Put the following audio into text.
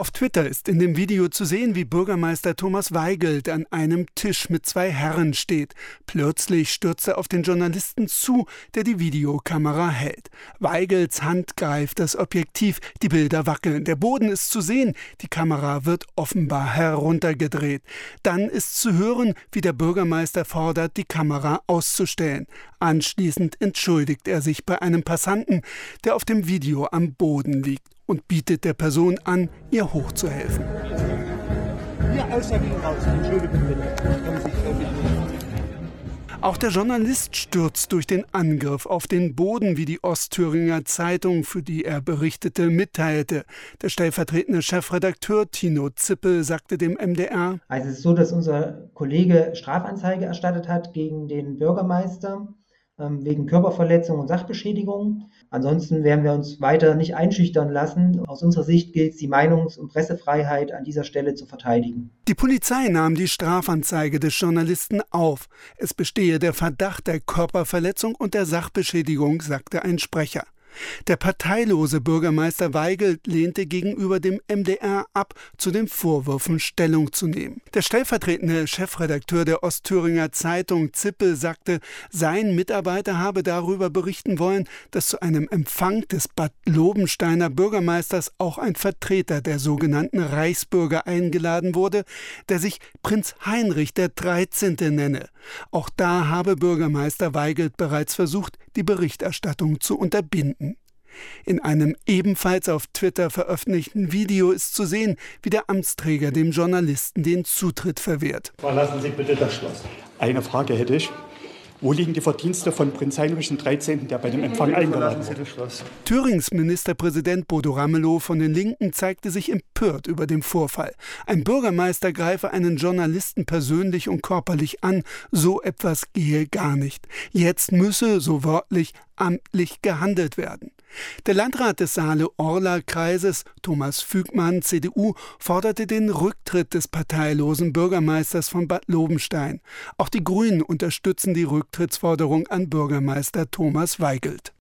Auf Twitter ist in dem Video zu sehen, wie Bürgermeister Thomas Weigelt an einem Tisch mit zwei Herren steht. Plötzlich stürzt er auf den Journalisten zu, der die Videokamera hält. Weigelts Hand greift das Objektiv, die Bilder wackeln, der Boden ist zu sehen, die Kamera wird offenbar heruntergedreht. Dann ist zu hören, wie der Bürgermeister fordert, die Kamera auszustellen. Anschließend entschuldigt er sich bei einem Passanten, der auf dem Video am Boden liegt und bietet der Person an, ihr hochzuhelfen. Auch der Journalist stürzt durch den Angriff auf den Boden, wie die Ostthüringer Zeitung, für die er berichtete, mitteilte. Der stellvertretende Chefredakteur Tino Zippel sagte dem MDR: Also es ist so, dass unser Kollege Strafanzeige erstattet hat gegen den Bürgermeister wegen Körperverletzung und Sachbeschädigung. Ansonsten werden wir uns weiter nicht einschüchtern lassen. Aus unserer Sicht gilt es, die Meinungs- und Pressefreiheit an dieser Stelle zu verteidigen. Die Polizei nahm die Strafanzeige des Journalisten auf. Es bestehe der Verdacht der Körperverletzung und der Sachbeschädigung, sagte ein Sprecher. Der parteilose Bürgermeister Weigelt lehnte gegenüber dem MDR ab, zu den Vorwürfen Stellung zu nehmen. Der stellvertretende Chefredakteur der Ostthüringer Zeitung Zippel sagte, sein Mitarbeiter habe darüber berichten wollen, dass zu einem Empfang des Bad Lobensteiner Bürgermeisters auch ein Vertreter der sogenannten Reichsbürger eingeladen wurde, der sich Prinz Heinrich der 13. nenne. Auch da habe Bürgermeister Weigelt bereits versucht, die Berichterstattung zu unterbinden. In einem ebenfalls auf Twitter veröffentlichten Video ist zu sehen, wie der Amtsträger dem Journalisten den Zutritt verwehrt. Verlassen Sie bitte das Schloss. Eine Frage hätte ich. Wo liegen die Verdienste von Prinz Heinrich XIII., der bei dem Empfang eingeladen wurde? Thürings Ministerpräsident Bodo Ramelow von den Linken zeigte sich empört über den Vorfall. Ein Bürgermeister greife einen Journalisten persönlich und körperlich an, so etwas gehe gar nicht. Jetzt müsse, so wörtlich, amtlich gehandelt werden. Der Landrat des Saale-Orla-Kreises, Thomas Fügmann, CDU, forderte den Rücktritt des parteilosen Bürgermeisters von Bad Lobenstein. Auch die Grünen unterstützen die Rücktrittsforderung an Bürgermeister Thomas Weigelt.